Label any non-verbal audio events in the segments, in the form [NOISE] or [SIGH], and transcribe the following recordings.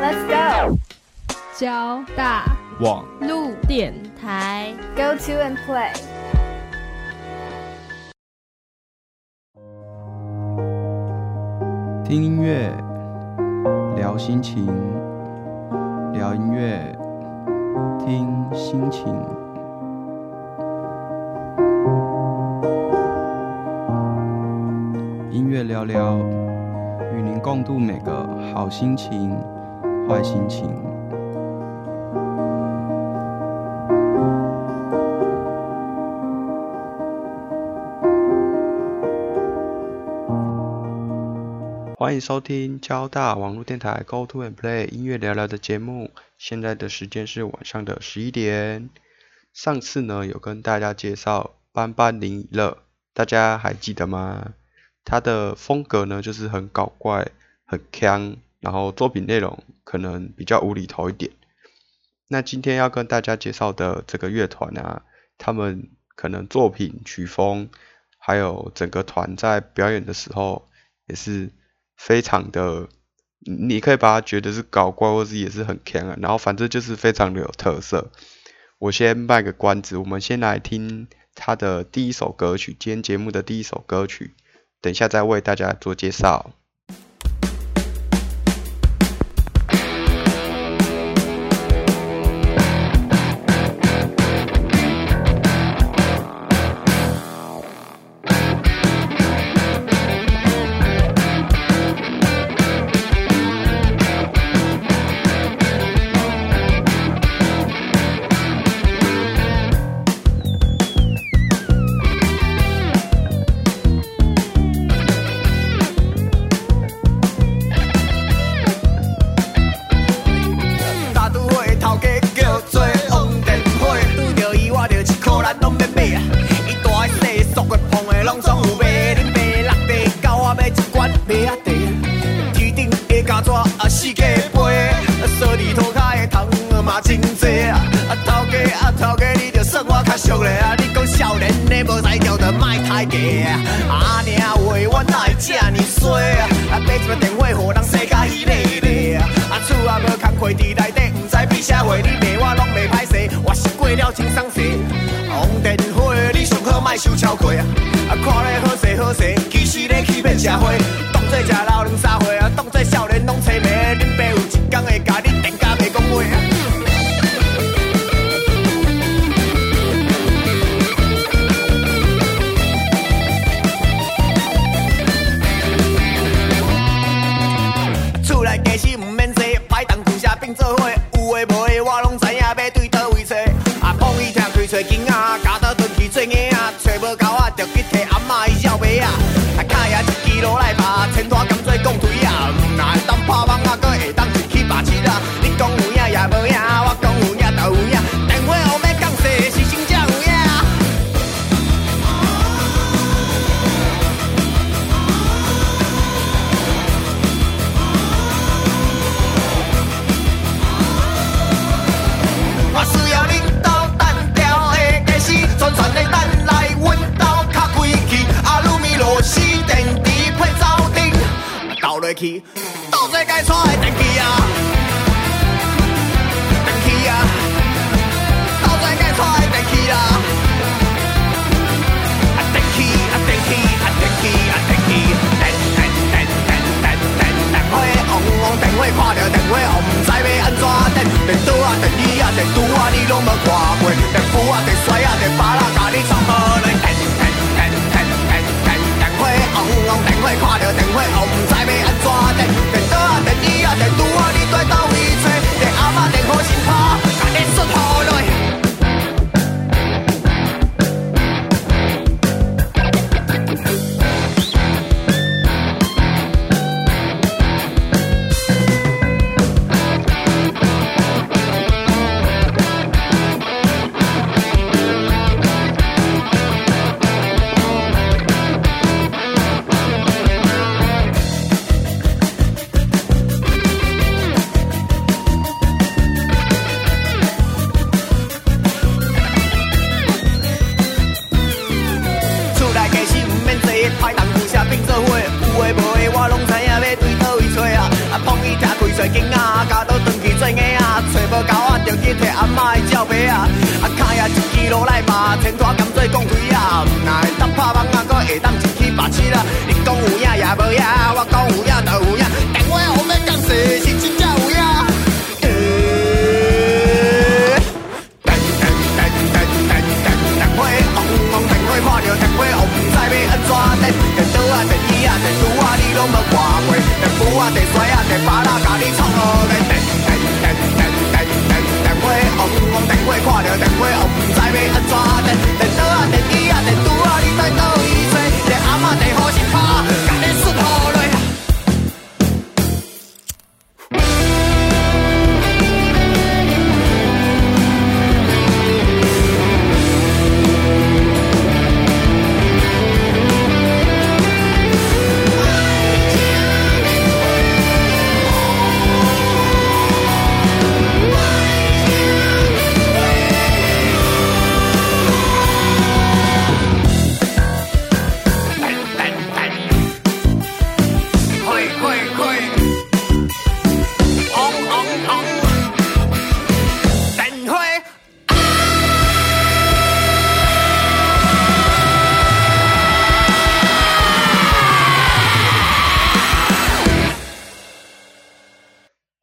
Let's go. 交大网路电台，Go to and play. 听音乐，聊心情，聊音乐，听心情。音乐聊聊，与您共度每个好心情、坏心情。欢迎收听交大网络电台 Go to and Play 音乐聊聊的节目。现在的时间是晚上的十一点。上次呢有跟大家介绍班班林乐，大家还记得吗？他的风格呢就是很搞怪、很腔，然后作品内容可能比较无厘头一点。那今天要跟大家介绍的这个乐团啊，他们可能作品曲风，还有整个团在表演的时候也是。非常的，你可以把它觉得是搞怪，或是也是很强啊。然后反正就是非常的有特色。我先卖个关子，我们先来听他的第一首歌曲，今天节目的第一首歌曲，等一下再为大家做介绍。倒该错的电器啊，电器啊，倒在该错的电器啦，啊电器啊电器啊电器啊电器，电电电电电电电话嗡嗡，电话看着电话，唔知要安怎电，电刀啊电椅啊电拄啊你拢无看过，电斧啊电甩啊电把啦甲你创好来。电话红红，电话看着电话，唔知要。你啊，着拄我，你伫倒位找着阿嬷，电好心抱甲，会出抱落。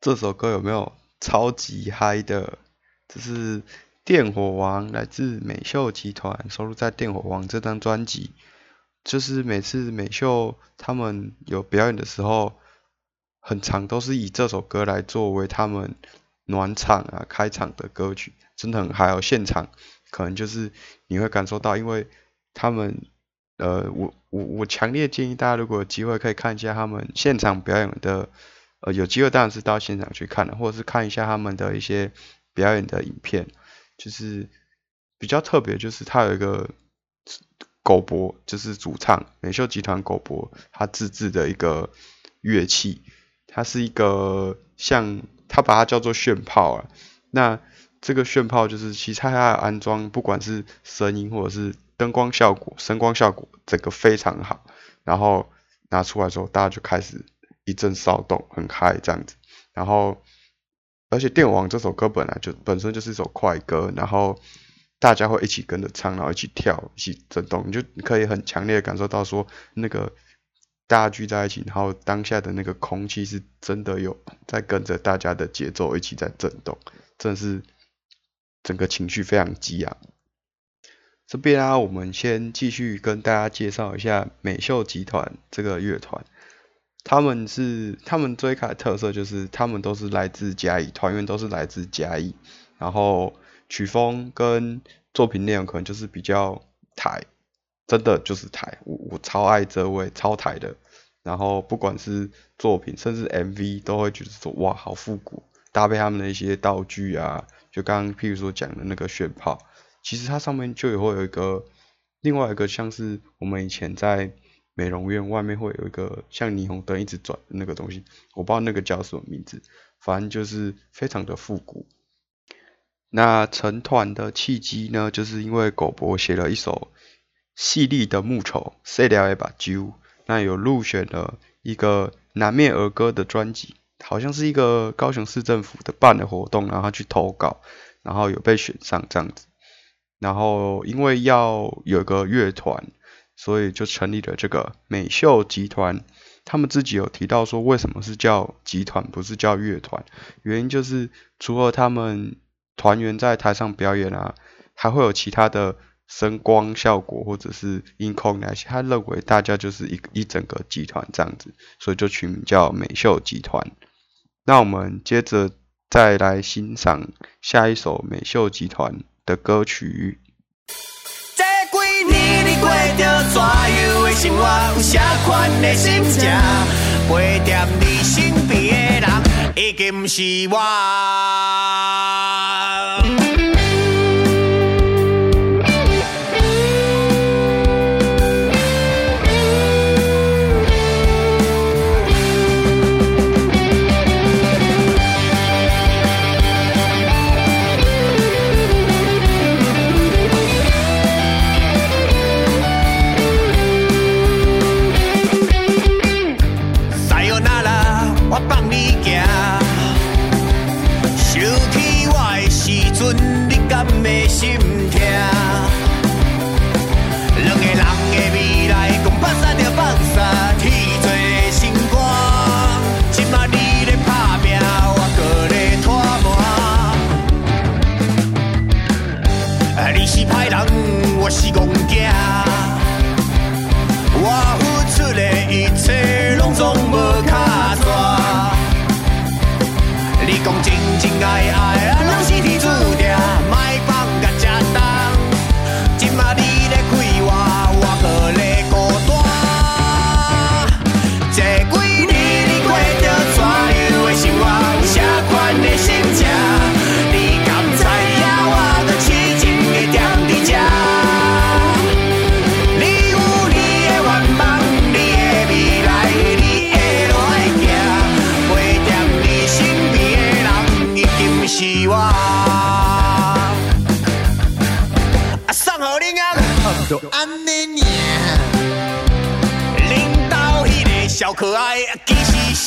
这首歌有没有超级嗨的？这是《电火王》，来自美秀集团，收录在《电火王》这张专辑。就是每次美秀他们有表演的时候，很长都是以这首歌来作为他们暖场啊、开场的歌曲，真的很嗨哦。现场可能就是你会感受到，因为他们呃，我我我强烈建议大家，如果有机会可以看一下他们现场表演的。有机会当然是到现场去看的，或者是看一下他们的一些表演的影片，就是比较特别，就是他有一个狗博，就是主唱美秀集团狗博他自制的一个乐器，它是一个像他把它叫做炫炮啊，那这个炫炮就是其实它的安装，不管是声音或者是灯光效果、声光效果，整个非常好，然后拿出来之后，大家就开始。一阵骚动，很嗨这样子，然后，而且《电王》这首歌本来就本身就是一首快歌，然后大家会一起跟着唱，然后一起跳，一起震动，你就可以很强烈的感受到说，那个大家聚在一起，然后当下的那个空气是真的有在跟着大家的节奏一起在震动，真的是整个情绪非常激昂。这边啊，我们先继续跟大家介绍一下美秀集团这个乐团。他们是他们最开的特色就是他们都是来自嘉义，团员都是来自嘉义，然后曲风跟作品内容可能就是比较台，真的就是台，我我超爱这位超台的，然后不管是作品甚至 MV 都会觉得说哇好复古，搭配他们的一些道具啊，就刚刚譬如说讲的那个炫炮，其实它上面就也会有一个另外一个像是我们以前在。美容院外面会有一个像霓虹灯一直转那个东西，我不知道那个叫什么名字，反正就是非常的复古。那成团的契机呢，就是因为狗博写了一首细腻的木丑，塞了一把揪，那有入选了一个南面儿歌的专辑，好像是一个高雄市政府的办的活动，然后去投稿，然后有被选上这样子。然后因为要有个乐团。所以就成立了这个美秀集团。他们自己有提到说，为什么是叫集团，不是叫乐团？原因就是除了他们团员在台上表演啊，还会有其他的声光效果或者是音控那些。他认为大家就是一一整个集团这样子，所以就取名叫美秀集团。那我们接着再来欣赏下一首美秀集团的歌曲。生活？有啥款的心情？陪在你身边的人，已经不是我。爱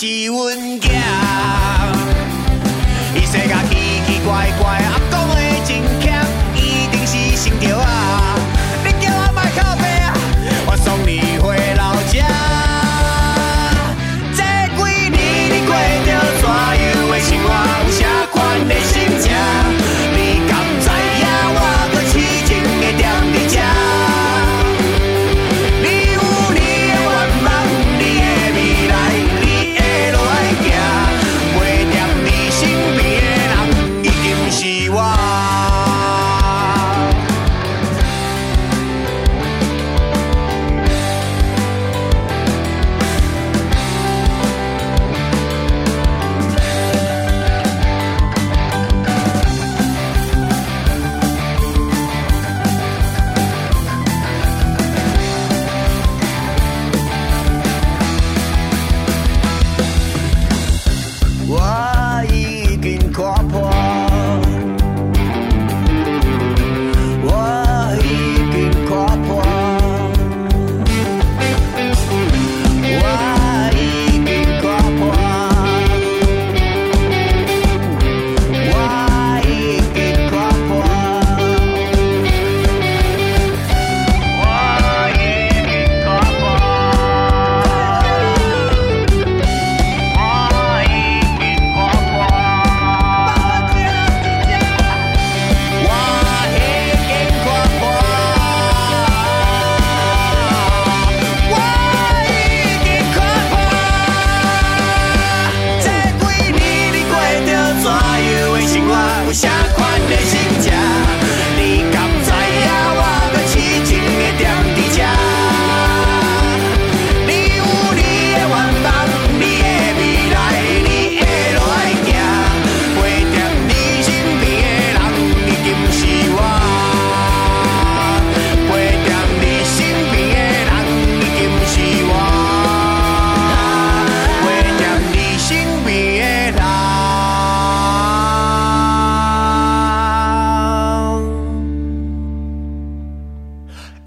是阮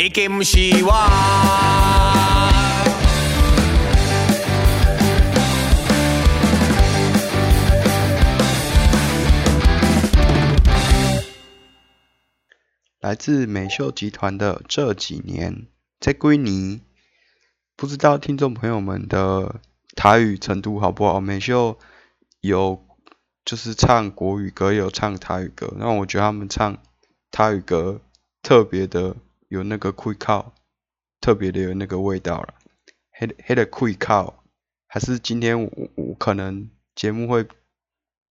已经是我。来自美秀集团的这几年，在归尼，不知道听众朋友们的台语程度好不好？美秀有就是唱国语歌，有唱台语歌，那我觉得他们唱台语歌特别的有那个会靠，特别的有那个味道了。黑黑的会靠，还是今天我我可能节目会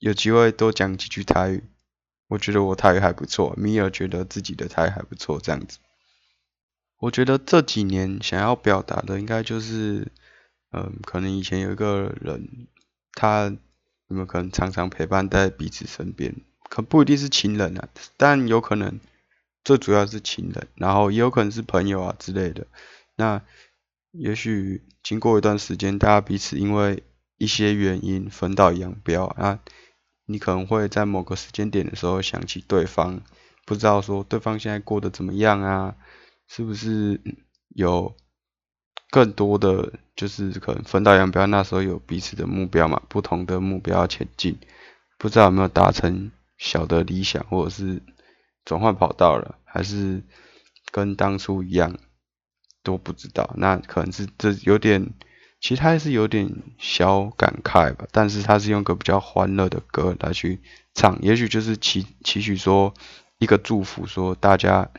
有机会多讲几句台语。我觉得我台语还不错，米尔觉得自己的台语还不错，这样子。我觉得这几年想要表达的，应该就是，嗯，可能以前有一个人，他你们可能常常陪伴在彼此身边？可不一定是情人啊，但有可能最主要是情人，然后也有可能是朋友啊之类的。那也许经过一段时间，大家彼此因为一些原因分道扬镳啊。你可能会在某个时间点的时候想起对方，不知道说对方现在过得怎么样啊？是不是有更多的就是可能分道扬镳？那时候有彼此的目标嘛，不同的目标前进，不知道有没有达成小的理想，或者是转换跑道了，还是跟当初一样都不知道。那可能是这有点。其实他是有点小感慨吧，但是他是用个比较欢乐的歌来去唱，也许就是期期许说一个祝福，说大家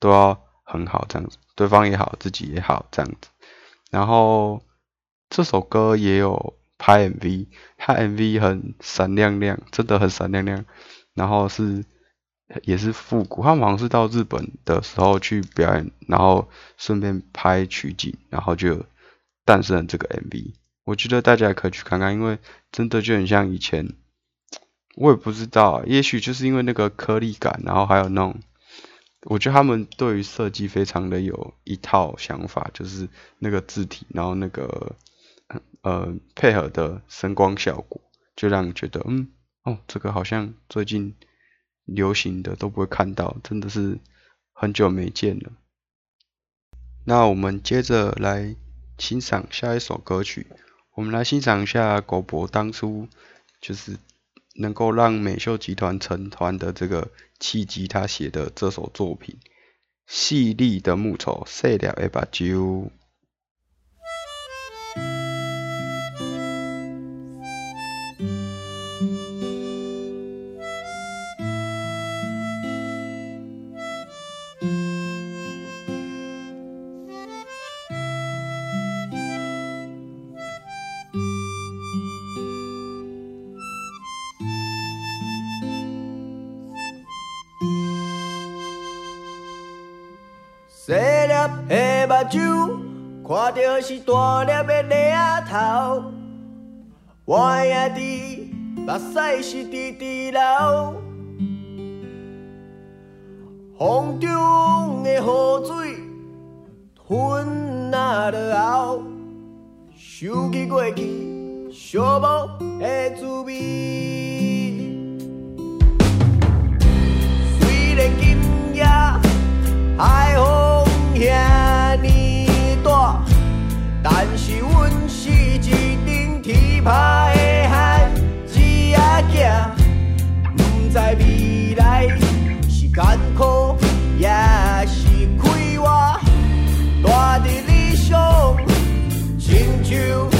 都要很好这样子，对方也好，自己也好这样子。然后这首歌也有拍 MV，他 MV 很闪亮亮，真的很闪亮亮，然后是也是复古，他好像是到日本的时候去表演，然后顺便拍取景，然后就诞生了这个 MV。我觉得大家也可以去看看，因为真的就很像以前，我也不知道，也许就是因为那个颗粒感，然后还有那种，我觉得他们对于设计非常的有一套想法，就是那个字体，然后那个呃配合的声光效果，就让你觉得，嗯，哦，这个好像最近流行的都不会看到，真的是很久没见了。那我们接着来欣赏下一首歌曲。我们来欣赏一下狗博当初就是能够让美秀集团成团的这个契机，他写的这首作品《细粒的木头》，细了一把酒。是大粒的领头。我兄弟目屎是直直流，风中的雨水吞那落后，想起过去寂寞的滋味。虽然今夜海风遐，但是阮是一顶铁拍的孩子仔囝，不知未来是艰苦也是快活，大伫理想，亲像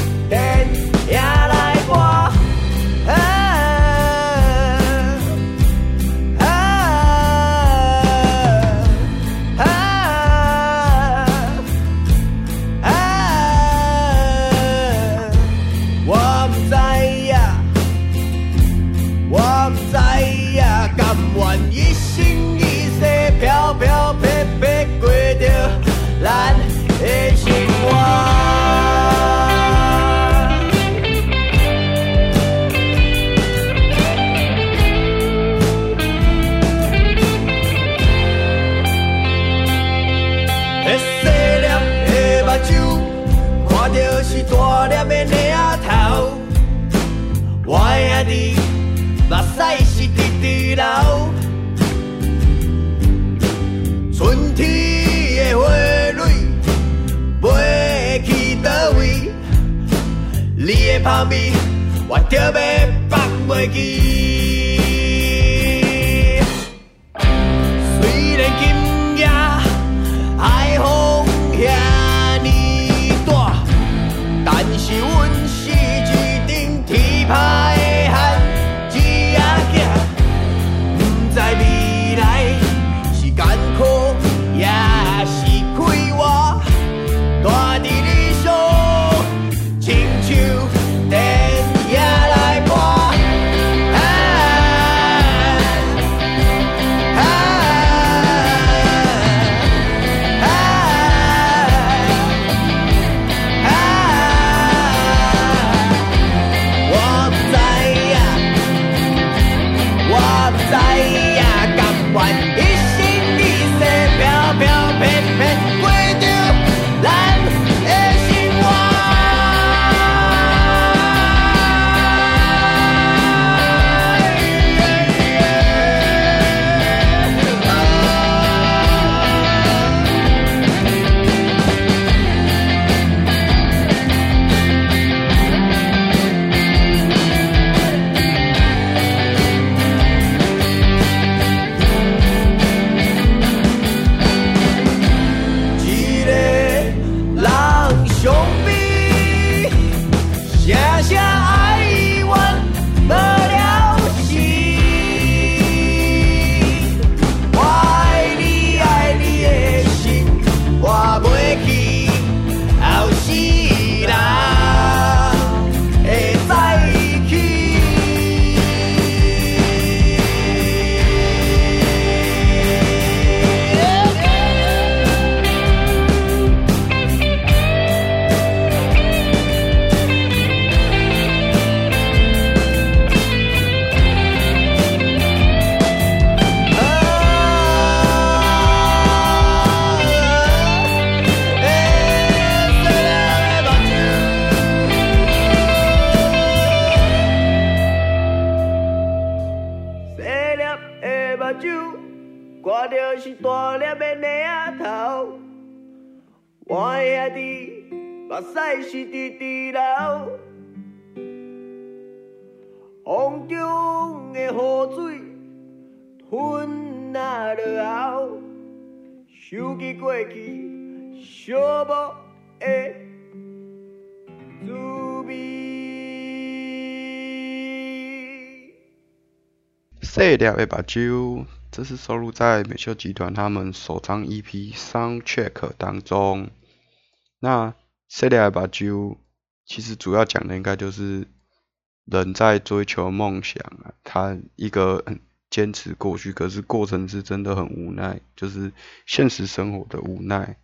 你的香味，我着要放目屎是直直流，风中的雨水吞啊落后，想起过去寂寞的滋味。细粒的目睭，这是收录在美秀集团他们首张 EP《Soundcheck》当中。那细粒的目睭，其实主要讲的应该就是人在追求梦想啊，他一个很坚持过去，可是过程是真的很无奈，就是现实生活的无奈，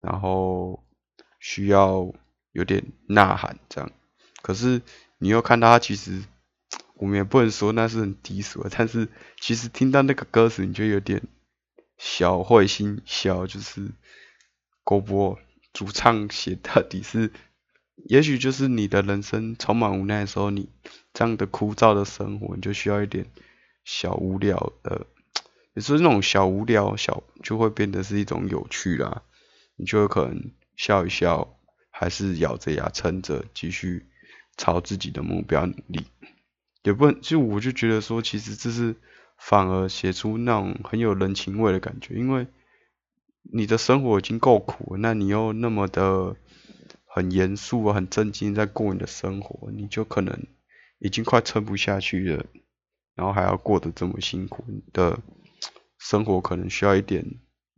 然后需要有点呐喊这样。可是你又看到他其实。我们也不能说那是很低俗，但是其实听到那个歌词，你就有点小会心小，就是郭波主唱写到底是，也许就是你的人生充满无奈的时候，你这样的枯燥的生活，你就需要一点小无聊的，也是那种小无聊小就会变得是一种有趣啦，你就有可能笑一笑，还是咬着牙撑着继续朝自己的目标努力。也不，就我就觉得说，其实这是反而写出那种很有人情味的感觉，因为你的生活已经够苦，那你又那么的很严肃，很正经在过你的生活，你就可能已经快撑不下去了，然后还要过得这么辛苦，你的生活可能需要一点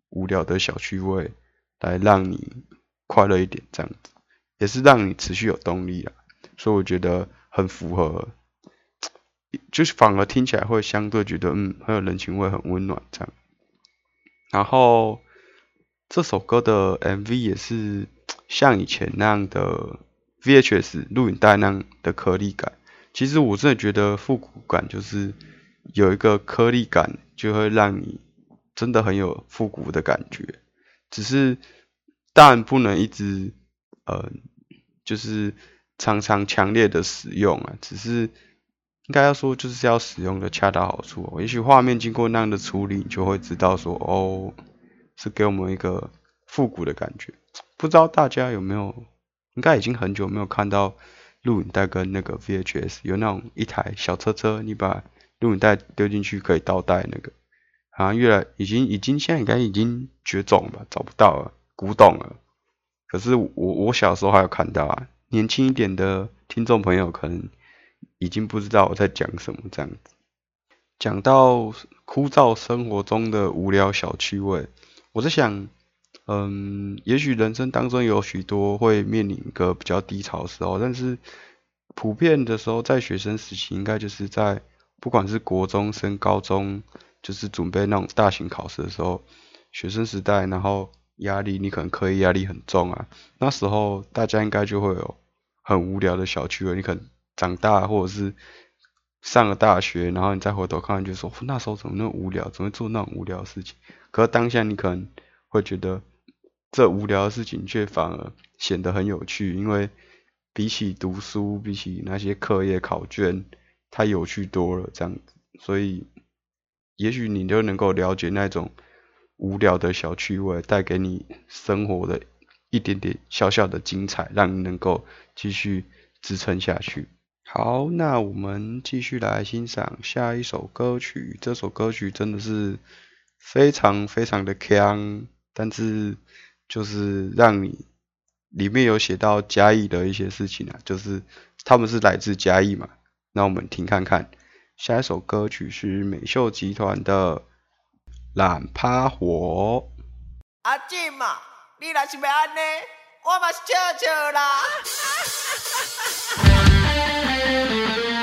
无聊的小趣味来让你快乐一点，这样子也是让你持续有动力啊，所以我觉得很符合。就是反而听起来会相对觉得嗯很有人情味，很温暖这样。然后这首歌的 MV 也是像以前那样的 VHS 录影带那样的颗粒感。其实我真的觉得复古感就是有一个颗粒感，就会让你真的很有复古的感觉。只是当然不能一直呃就是常常强烈的使用啊，只是。应该要说，就是要使用的恰到好处。也许画面经过那样的处理，你就会知道说，哦，是给我们一个复古的感觉。不知道大家有没有，应该已经很久没有看到录影带跟那个 VHS 有那种一台小车车，你把录影带丢进去可以倒带那个，好像越来已经已经现在应该已经绝种了，找不到了，古董了。可是我我小时候还有看到啊，年轻一点的听众朋友可能。已经不知道我在讲什么这样子，讲到枯燥生活中的无聊小趣味，我在想，嗯，也许人生当中有许多会面临一个比较低潮的时候，但是普遍的时候，在学生时期，应该就是在不管是国中升高中，就是准备那种大型考试的时候，学生时代，然后压力，你可能课业压力很重啊，那时候大家应该就会有很无聊的小趣味，你可能。长大，或者是上了大学，然后你再回头看，就说那时候怎么那么无聊，怎么会做那种无聊的事情？可是当下你可能会觉得，这无聊的事情却反而显得很有趣，因为比起读书，比起那些课业考卷，它有趣多了。这样子，所以也许你就能够了解那种无聊的小趣味带给你生活的一点点小小的精彩，让你能够继续支撑下去。好，那我们继续来欣赏下一首歌曲。这首歌曲真的是非常非常的强，但是就是让你里面有写到嘉义的一些事情啊，就是他们是来自嘉义嘛。那我们听看看，下一首歌曲是美秀集团的《懒趴火》。阿进嘛，你若是要安尼，我嘛是笑笑啦。Música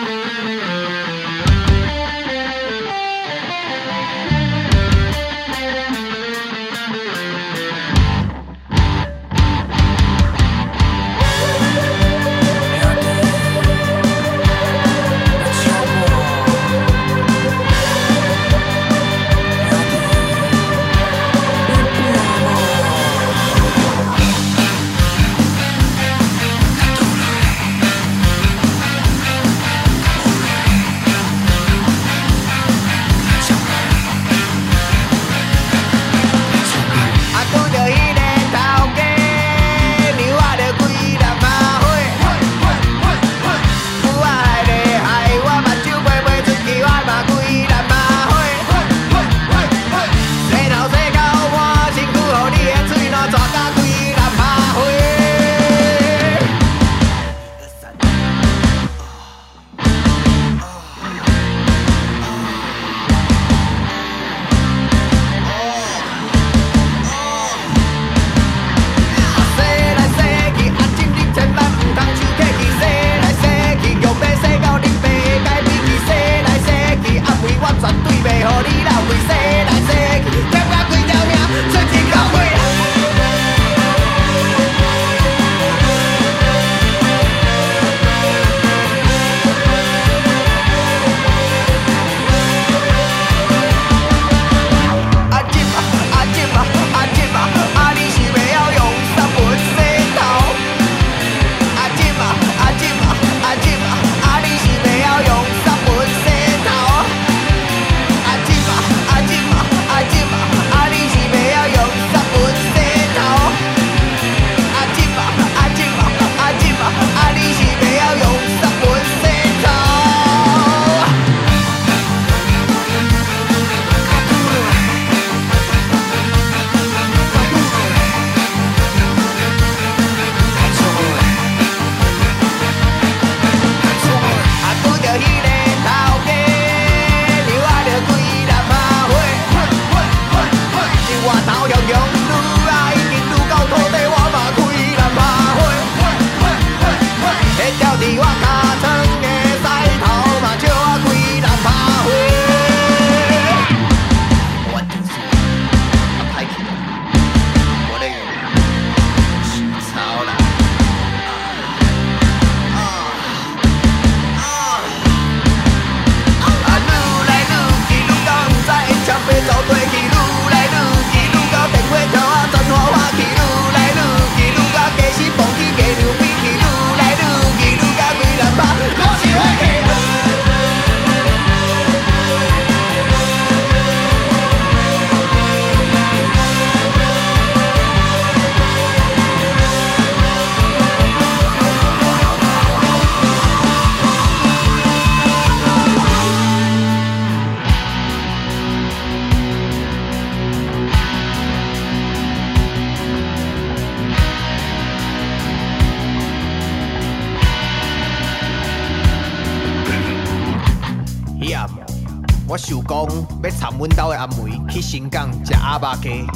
新港食鸭肉鸡，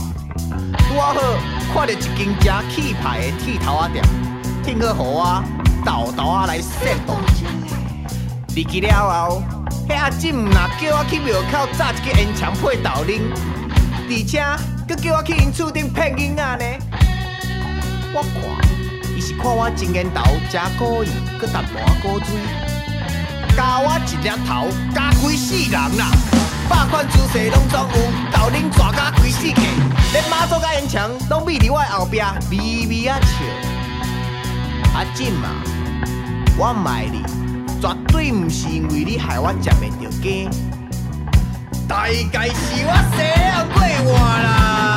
拄好看到一间正气派的剃头仔店，挺好互我豆豆仔来摄动。入去了后，迄阿姊毋若叫我去庙口炸一个烟肠配豆奶，而且佮叫我去因厝顶骗囡仔呢。我看伊是看我真烟头食果意，佮淡薄仔古锥，加我一粒头，加几世人啦！百款姿势拢总有，豆奶抓甲开世界，连马祖甲烟肠拢秘伫我后壁，微微啊笑。阿进啊，我卖你。绝对毋是因为你害我食袂着鸡，大概是我洗了过换啦。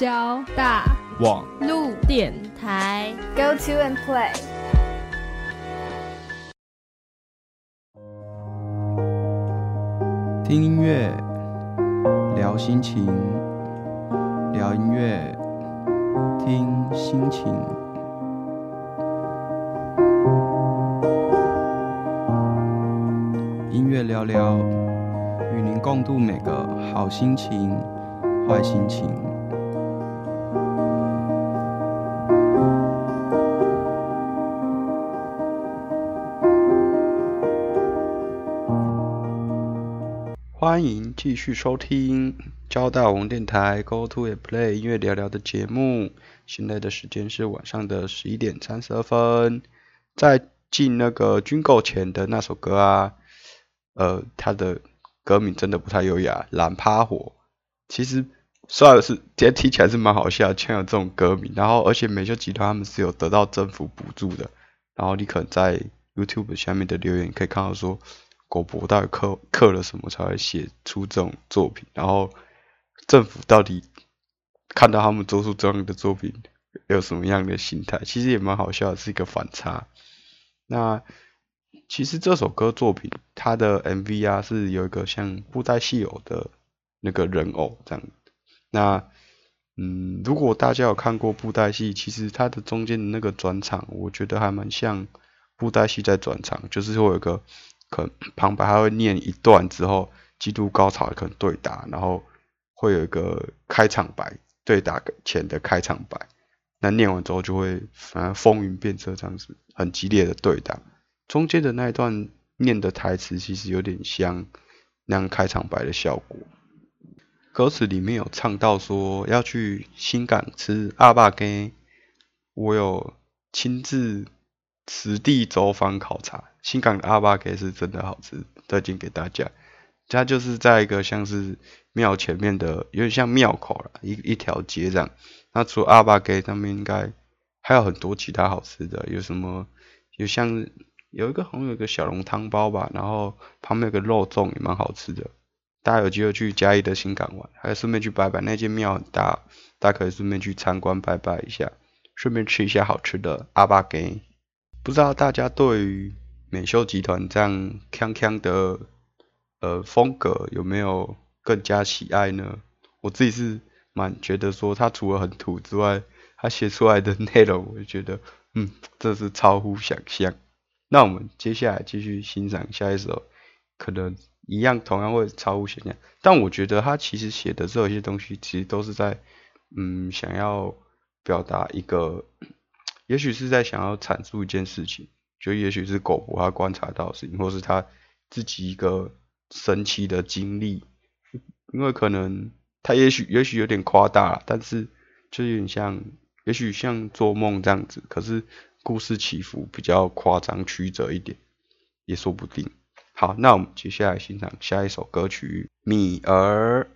交大网路电台，Go to and play. 听音乐，聊心情，聊音乐，听心情。音乐聊聊，与您共度每个好心情、坏心情。欢迎继续收听交大王电台 Go to A Play 音乐聊聊的节目。现在的时间是晚上的十一点三十二分。在进那个军购前的那首歌啊，呃，它的歌名真的不太优雅，《懒趴火》。其实算是今天听起来是蛮好笑，竟然有这种歌名。然后而且美秀集团他们是有得到政府补助的。然后你可能在 YouTube 下面的留言可以看到说。狗博到底刻刻了什么才会写出这种作品？然后政府到底看到他们做出这样的作品有什么样的心态？其实也蛮好笑，是一个反差。那其实这首歌作品它的 MV 啊是有一个像布袋戏偶的那个人偶这样。那嗯，如果大家有看过布袋戏，其实它的中间的那个转场，我觉得还蛮像布袋戏在转场，就是会有一个。可能旁白还会念一段之后，基督高潮可能对打，然后会有一个开场白，对打前的开场白。那念完之后就会反正风云变色这样子，很激烈的对打。中间的那一段念的台词其实有点像那样开场白的效果。歌词里面有唱到说要去新港吃阿爸鸡，我有亲自实地走访考察。新港的阿巴给是真的好吃，推荐给大家。它就是在一个像是庙前面的，有点像庙口了，一一条街这样。那除阿巴给上面，应该还有很多其他好吃的，有什么？有像有一个好像有一个小笼汤包吧，然后旁边有个肉粽也蛮好吃的。大家有机会去嘉义的新港玩，还顺便去拜拜，那间庙大，大家可以顺便去参观拜拜一下，顺便吃一下好吃的阿巴给。不知道大家对于美秀集团这样锵锵的呃风格有没有更加喜爱呢？我自己是蛮觉得说他除了很土之外，他写出来的内容，我就觉得嗯，这是超乎想象。那我们接下来继续欣赏下一首，可能一样同样会超乎想象。但我觉得他其实写的这些东西，其实都是在嗯想要表达一个。也许是在想要阐述一件事情，就也许是狗婆他观察到的事情，或是他自己一个神奇的经历，因为可能他也许也许有点夸大，但是就有点像，也许像做梦这样子，可是故事起伏比较夸张曲折一点，也说不定。好，那我们接下来欣赏下一首歌曲《米儿》。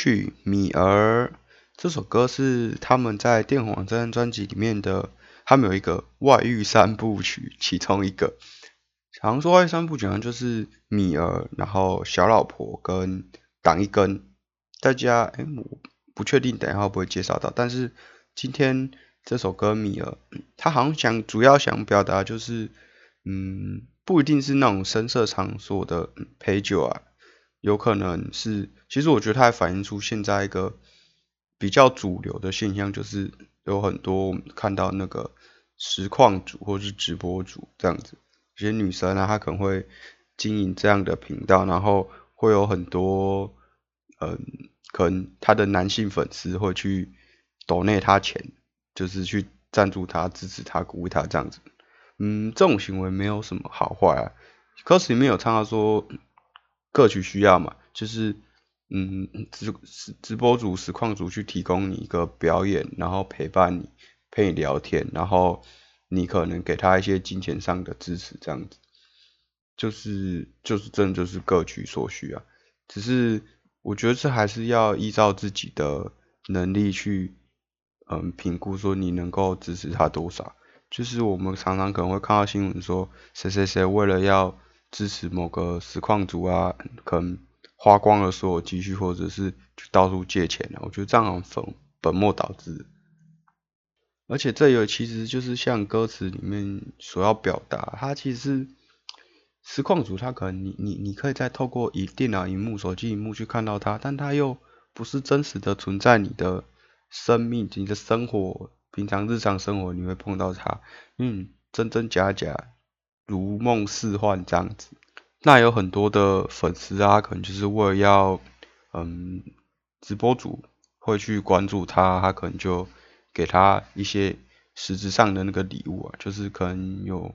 曲《米儿》这首歌是他们在电红网这张专辑里面的，他们有一个外遇三部曲，其中一个，好像说外遇三部曲好像就是米儿，然后小老婆跟挡一根。大家哎，我不确定等一下会不会介绍到，但是今天这首歌《米儿》，他好像想主要想表达就是，嗯，不一定是那种声色场所的陪酒啊，有可能是，其实我觉得它还反映出现在一个比较主流的现象，就是有很多我们看到那个实况主或是直播主这样子，有些女生啊，她可能会经营这样的频道，然后会有很多，嗯，可能她的男性粉丝会去抖内她钱，就是去赞助她、支持她、鼓励她这样子。嗯，这种行为没有什么好坏啊。歌词里面有唱到说，各取需要嘛，就是嗯直直直播主、实况主去提供你一个表演，然后陪伴你，陪你聊天，然后你可能给他一些金钱上的支持，这样子，就是就是真的就是各取所需啊。只是我觉得这还是要依照自己的能力去嗯评估，说你能够支持他多少。就是我们常常可能会看到新闻说，谁谁谁为了要支持某个实况组啊，可能花光了所有积蓄，或者是去到处借钱啊。我觉得这样很本本末倒置。而且这有其实就是像歌词里面所要表达，它其实是实况组，它可能你你你可以再透过以电脑荧幕、手机荧幕去看到它，但它又不是真实的存在你的生命、你的生活。平常日常生活你会碰到它，嗯，真真假假，如梦似幻这样子。那有很多的粉丝啊，可能就是为了要，嗯，直播主会去关注他，他可能就给他一些实质上的那个礼物啊，就是可能有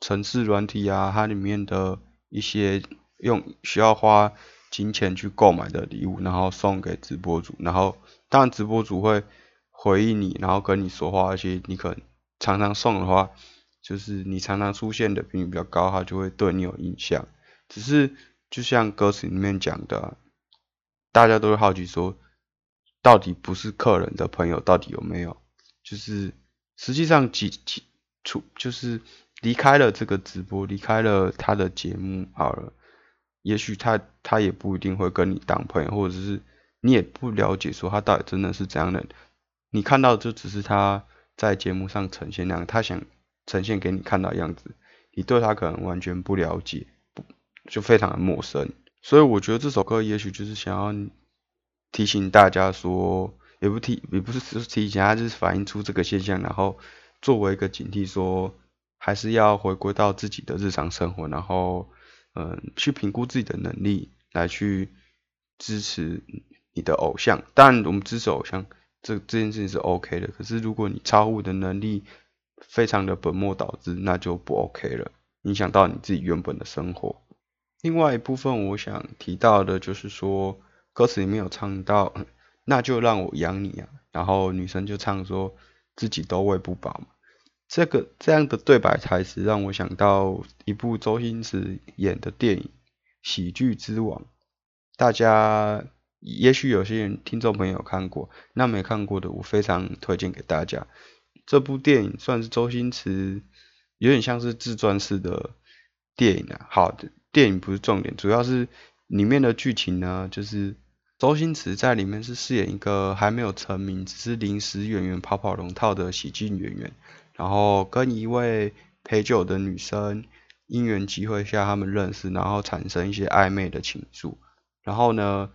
城市软体啊，它里面的一些用需要花金钱去购买的礼物，然后送给直播主，然后当然直播主会。回应你，然后跟你说话，而且你可能常常送的话，就是你常常出现的频率比较高，他就会对你有印象。只是就像歌词里面讲的，大家都会好奇说，到底不是客人的朋友到底有没有？就是实际上几几出就是离开了这个直播，离开了他的节目好了，也许他他也不一定会跟你当朋友，或者是你也不了解说他到底真的是怎样的。你看到就只是他在节目上呈现那样，他想呈现给你看到的样子，你对他可能完全不了解，就非常的陌生。所以我觉得这首歌也许就是想要提醒大家说，也不提也不是提醒，他就是反映出这个现象，然后作为一个警惕，说还是要回归到自己的日常生活，然后嗯去评估自己的能力来去支持你的偶像。当然我们支持偶像。这这件事情是 OK 的，可是如果你超乎的能力非常的本末倒置，那就不 OK 了，影响到你自己原本的生活。另外一部分我想提到的就是说，歌词里面有唱到，那就让我养你啊，然后女生就唱说自己都喂不饱嘛。这个这样的对白台词让我想到一部周星驰演的电影《喜剧之王》，大家。也许有些人听众朋友看过，那没看过的，我非常推荐给大家。这部电影算是周星驰有点像是自传式的电影啊。好的，电影不是重点，主要是里面的剧情呢，就是周星驰在里面是饰演一个还没有成名，只是临时演员跑跑龙套的喜剧演员，然后跟一位陪酒的女生因缘机会下他们认识，然后产生一些暧昧的情愫，然后呢。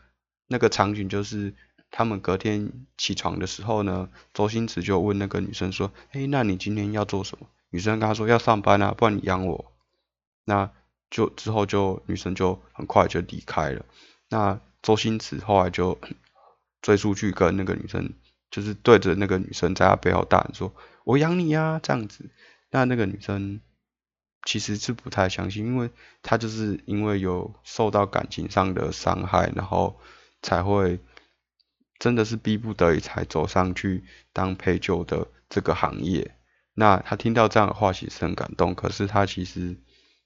那个场景就是他们隔天起床的时候呢，周星驰就问那个女生说：“哎，那你今天要做什么？”女生跟他说：“要上班啊，不然你养我。”那就之后就女生就很快就离开了。那周星驰后来就 [CLEARS THROAT] 追出去跟那个女生，就是对着那个女生在她背后大喊说：“我养你呀！”这样子。那那个女生其实是不太相信，因为她就是因为有受到感情上的伤害，然后。才会真的是逼不得已才走上去当陪酒的这个行业。那他听到这样的话，其实很感动。可是他其实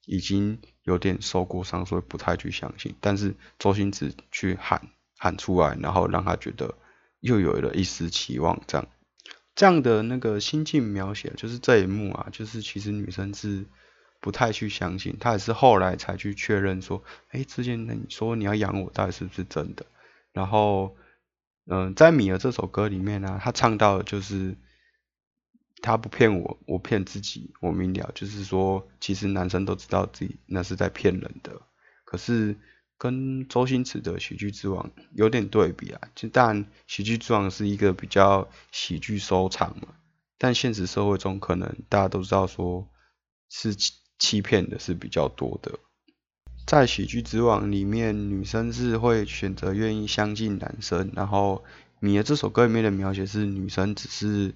已经有点受过伤，所以不太去相信。但是周星驰去喊喊出来，然后让他觉得又有了一丝期望，这样这样的那个心境描写，就是这一幕啊，就是其实女生是不太去相信，她也是后来才去确认说，哎，之前你说你要养我，到底是不是真的？然后，嗯、在米儿这首歌里面呢、他唱到的就是他不骗我，我骗自己，我明了，就是说，其实男生都知道自己那是在骗人的，可是跟周星驰的《喜剧之王》有点对比啊。就当，《喜剧之王》是一个比较喜剧收场嘛，但现实社会中可能大家都知道说是欺欺骗的是比较多的。在《喜剧之王》里面，女生是会选择愿意相信男生，然后米的这首歌里面的描写是女生只是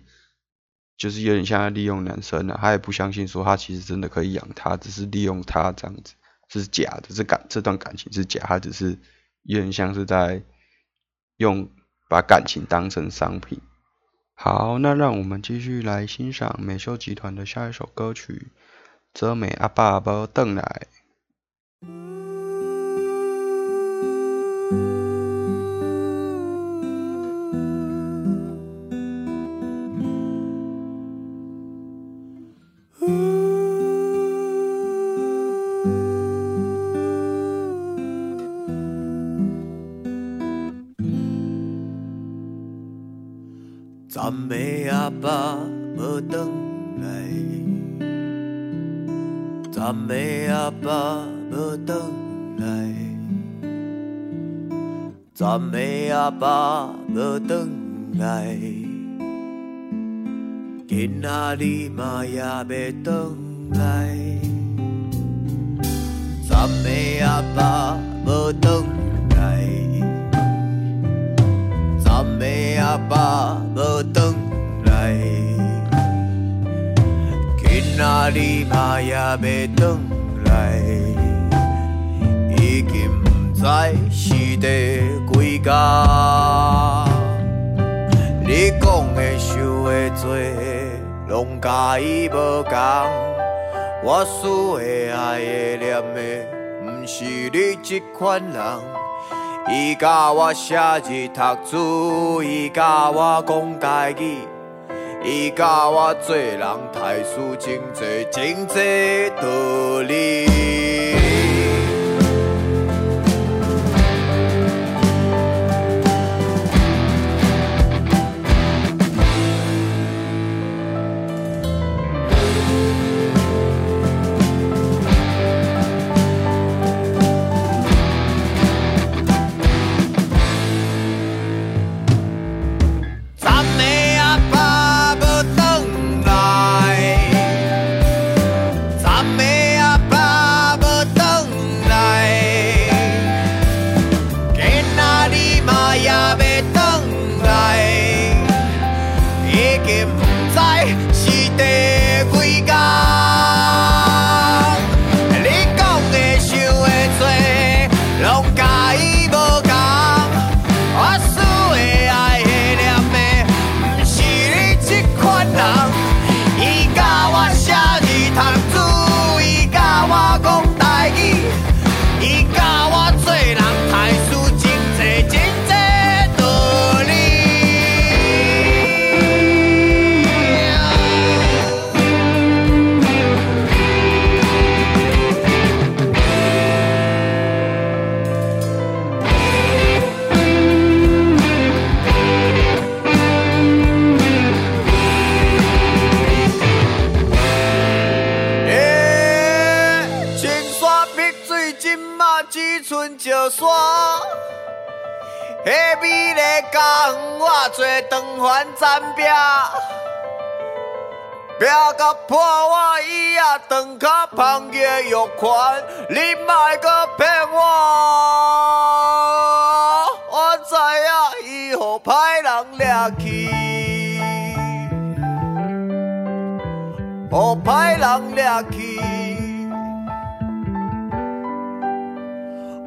就是有点像在利用男生啊，她也不相信说他其实真的可以养他，只是利用他这样子，这是假的，这感这段感情是假，她只是有点像是在用把感情当成商品。好，那让我们继续来欣赏美秀集团的下一首歌曲《泽美阿爸无邓来》。暂的阿爸无转来，暂的阿爸暂的阿爸无转来，今仔日嘛也要转来，暂的阿爸无转来。暂的阿爸无转来，今仔日嘛也要转来，已在是第几家。你讲的想的做，拢甲伊无共。我思的爱的念的，毋是你这款人。伊甲我写字读书，伊甲我讲家己，伊甲我做人太输真济真济道理。予歹人掠去，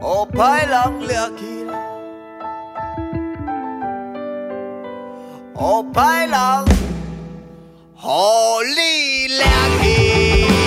予歹人掠去啦，予歹人，予你掠去，予你掠去。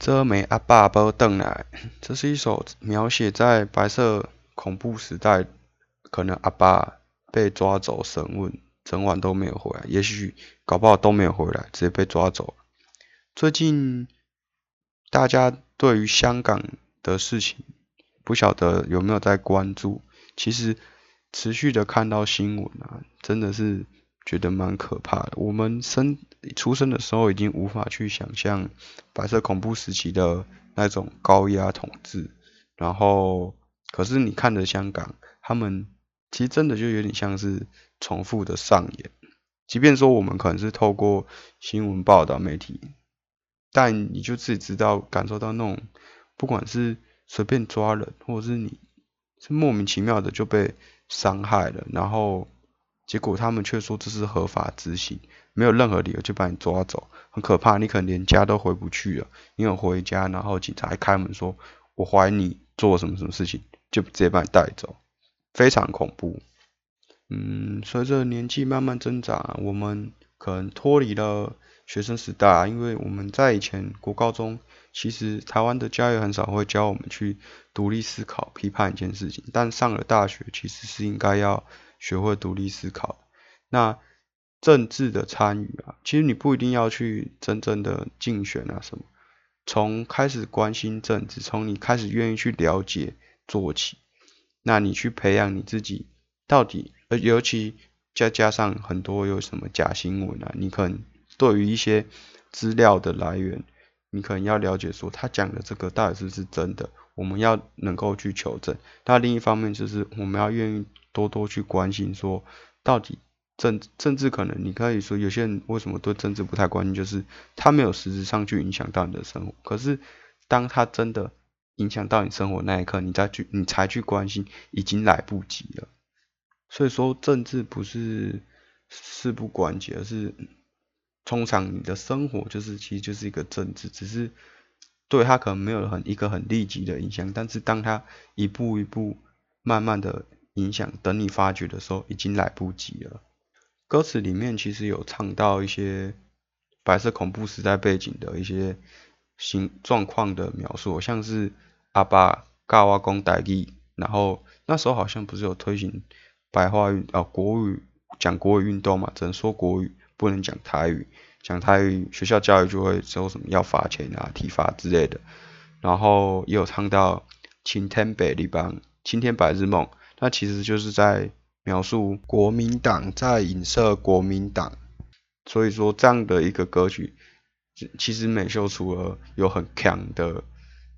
这枚阿爸不等来，这是一首描写在白色恐怖时代，可能阿爸被抓走审问，整晚都没有回来，也许搞不好都没有回来，直接被抓走了。最近大家对于香港的事情，不晓得有没有在关注？其实持续的看到新闻啊，真的是觉得蛮可怕的。我们生出生的时候已经无法去想象白色恐怖时期的那种高压统治，然后可是你看着香港，他们其实真的就有点像是重复的上演。即便说我们可能是透过新闻报道媒体，但你就自己知道感受到那种，不管是随便抓人，或者是你是莫名其妙的就被伤害了，然后结果他们却说这是合法执行，没有任何理由就把你抓走，很可怕。你可能连家都回不去了，你有回家，然后警察还开门说，我怀疑你做什么什么事情，就直接把你带走，非常恐怖。嗯，随着年纪慢慢增长，我们可能脱离了学生时代，因为我们在以前国高中，其实台湾的教育很少会教我们去独立思考、批判一件事情，但上了大学，其实是应该要学会独立思考。那政治的参与啊，其实你不一定要去真正的竞选啊什么，从开始关心政治，从你开始愿意去了解做起，那你去培养你自己到底。而尤其再加上很多有什么假新闻啊，你可能对于一些资料的来源，你可能要了解说他讲的这个到底是不是真的，我们要能够去求证。那另一方面就是我们要愿意多多去关心说，到底政政治可能你可以说有些人为什么对政治不太关心，就是他没有实质上去影响到你的生活。可是当他真的影响到你生活那一刻，你再去你才去关心，已经来不及了。所以说，政治不是事不关己，而是通常你的生活就是其实就是一个政治，只是对他可能没有很一个很立即的影响，但是当他一步一步慢慢的影响，等你发觉的时候，已经来不及了。歌词里面其实有唱到一些白色恐怖时代背景的一些形状况的描述，像是阿爸教我讲台语，然后那时候好像不是有推行。白话运啊，国语讲国语运动嘛，只能说国语，不能讲台语。讲台语，学校教育就会说什么要罚钱啊、体罚之类的。然后也有唱到晴天北立邦、晴天白日梦，那其实就是在描述国民党在影射国民党。所以说这样的一个歌曲，其实美秀除了有很强的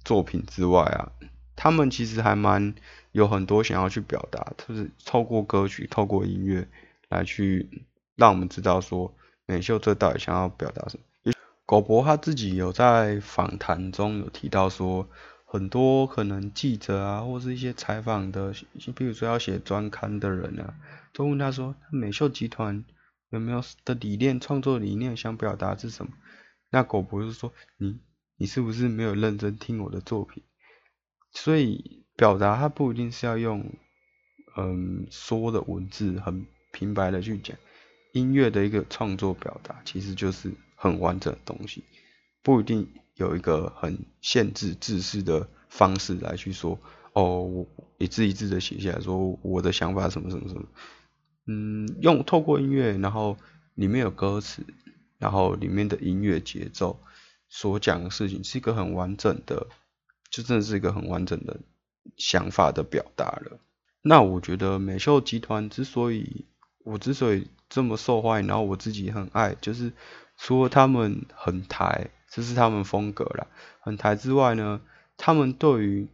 作品之外啊，他们其实还蛮。有很多想要去表达，就是透过歌曲、透过音乐来去让我们知道说美秀这到底想要表达什么。狗博他自己有在访谈中有提到说，很多可能记者啊，或是一些采访的，比如说要写专刊的人啊，都问他说，美秀集团有没有的理念、创作理念想表达是什么？那狗博就说，你你是不是没有认真听我的作品？所以。表达它不一定是要用，嗯，说的文字很平白的去讲，音乐的一个创作表达其实就是很完整的东西，不一定有一个很限制字式的方式来去说，哦，我一字一字的写下来说我的想法什么什么什么，嗯，用透过音乐，然后里面有歌词，然后里面的音乐节奏所讲的事情是一个很完整的，就真的是一个很完整的。想法的表达了。那我觉得美秀集团之所以我之所以这么受欢迎，然后我自己很爱，就是除了他们很台，这是他们风格啦，很台之外呢，他们对于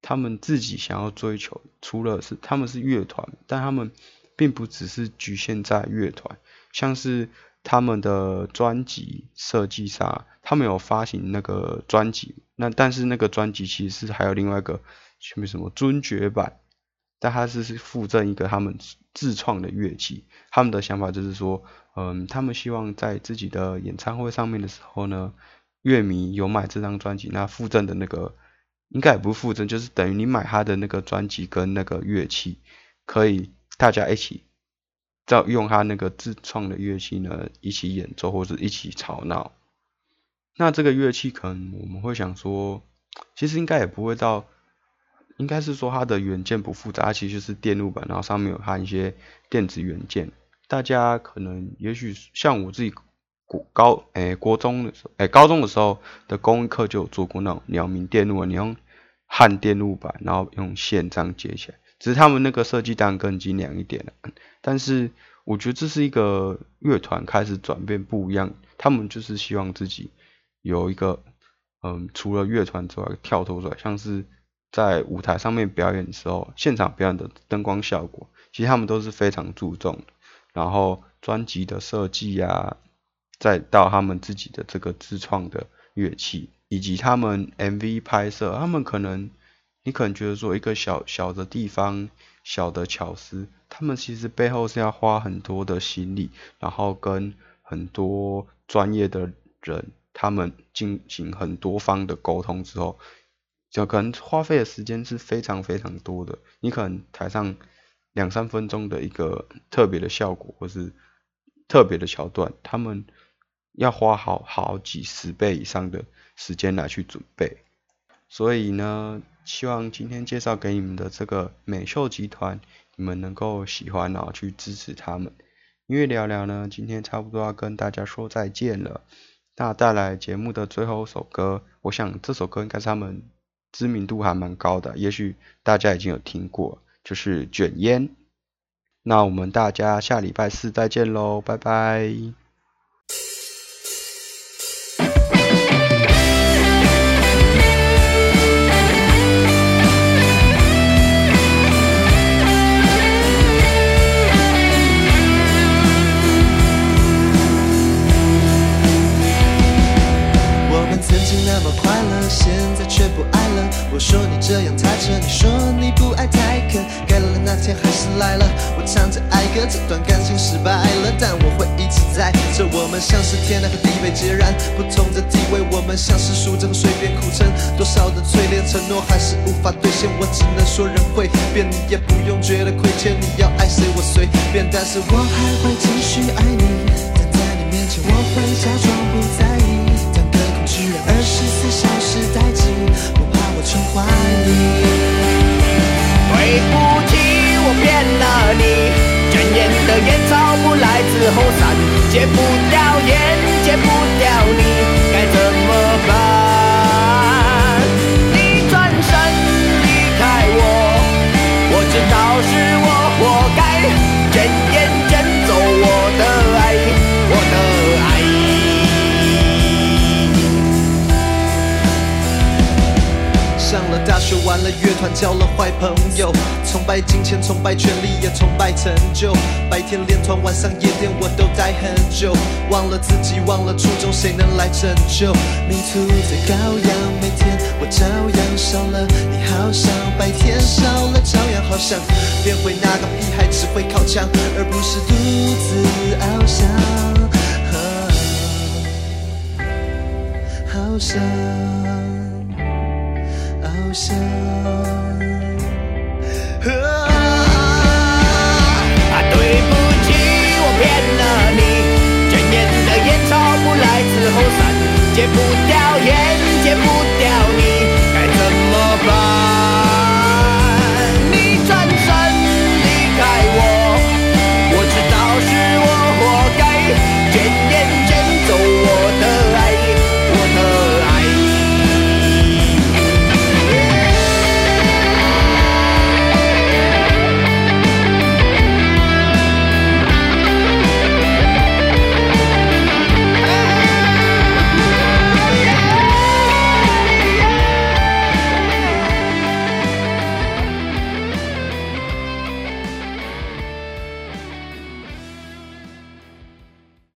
他们自己想要追求，除了是他们是乐团，但他们并不只是局限在乐团，像是他们的专辑设计上，他们有发行那个专辑，那但是那个专辑其实是还有另外一个。什么什么尊爵版，但他是是附赠一个他们自创的乐器。他们的想法就是说，嗯，他们希望在自己的演唱会上面的时候呢，乐迷有买这张专辑，那附赠的那个应该也不附赠，就是等于你买他的那个专辑跟那个乐器，可以大家一起在用他那个自创的乐器呢一起演奏或者一起吵闹。那这个乐器可能我们会想说，其实应该也不会到，应该是说它的元件不复杂，其实就是电路板，然后上面有含一些电子元件。大家可能也许像我自己高诶、国中的时候，诶、高中的时候的工艺课就有做过那种鸟鸣电路啊，你用焊电路板，然后用线这样接起来。只是他们那个设计当然更精良一点了，但是我觉得这是一个乐团开始转变不一样，他们就是希望自己有一个，嗯，除了乐团之外跳脱出来，像是在舞台上面表演的时候，现场表演的灯光效果，其实他们都是非常注重。然后专辑的设计啊，再到他们自己的这个自创的乐器，以及他们 MV 拍摄，他们可能你可能觉得说一个小小的地方、小的巧思，他们其实背后是要花很多的心力，然后跟很多专业的人，他们进行很多方的沟通之后，就可能花费的时间是非常非常多的。你可能台上两三分钟的一个特别的效果，或是特别的桥段，他们要花好好几十倍以上的时间来去准备。所以呢，希望今天介绍给你们的这个美秀集团，你们能够喜欢，然后去支持他们。因为聊聊呢，今天差不多要跟大家说再见了。那带来节目的最后一首歌，我想这首歌应该是他们知名度还蛮高的，也许大家已经有听过，就是卷烟。那我们大家下礼拜四再见喽，拜拜。这段感情失败了，但我会一直在这。我们像是天南和地北截然不同的地位，我们像是数着和随便苦撑，多少的淬炼承诺还是无法兑现。我只能说人会变，你也不用觉得亏欠。你要爱谁我随便，但是我还会继续爱你。但在你面前，我会假装不在意。当个工具人，二十四小时待机，戒不掉烟，戒不乐团，交了坏朋友，崇拜金钱，崇拜权力，也崇拜成就。白天练团，晚上夜店，我都待很久。忘了自己，忘了初衷，谁能来拯救？迷途在羔羊，每天我照样少了你，好像白天少了，照样好像变回那个屁孩，只会靠墙，而不是独自翱翔。好像。想。啊，对不起，我骗了你，卷烟的烟抽不来，伺后散，戒不掉烟，戒不掉你，该怎么办？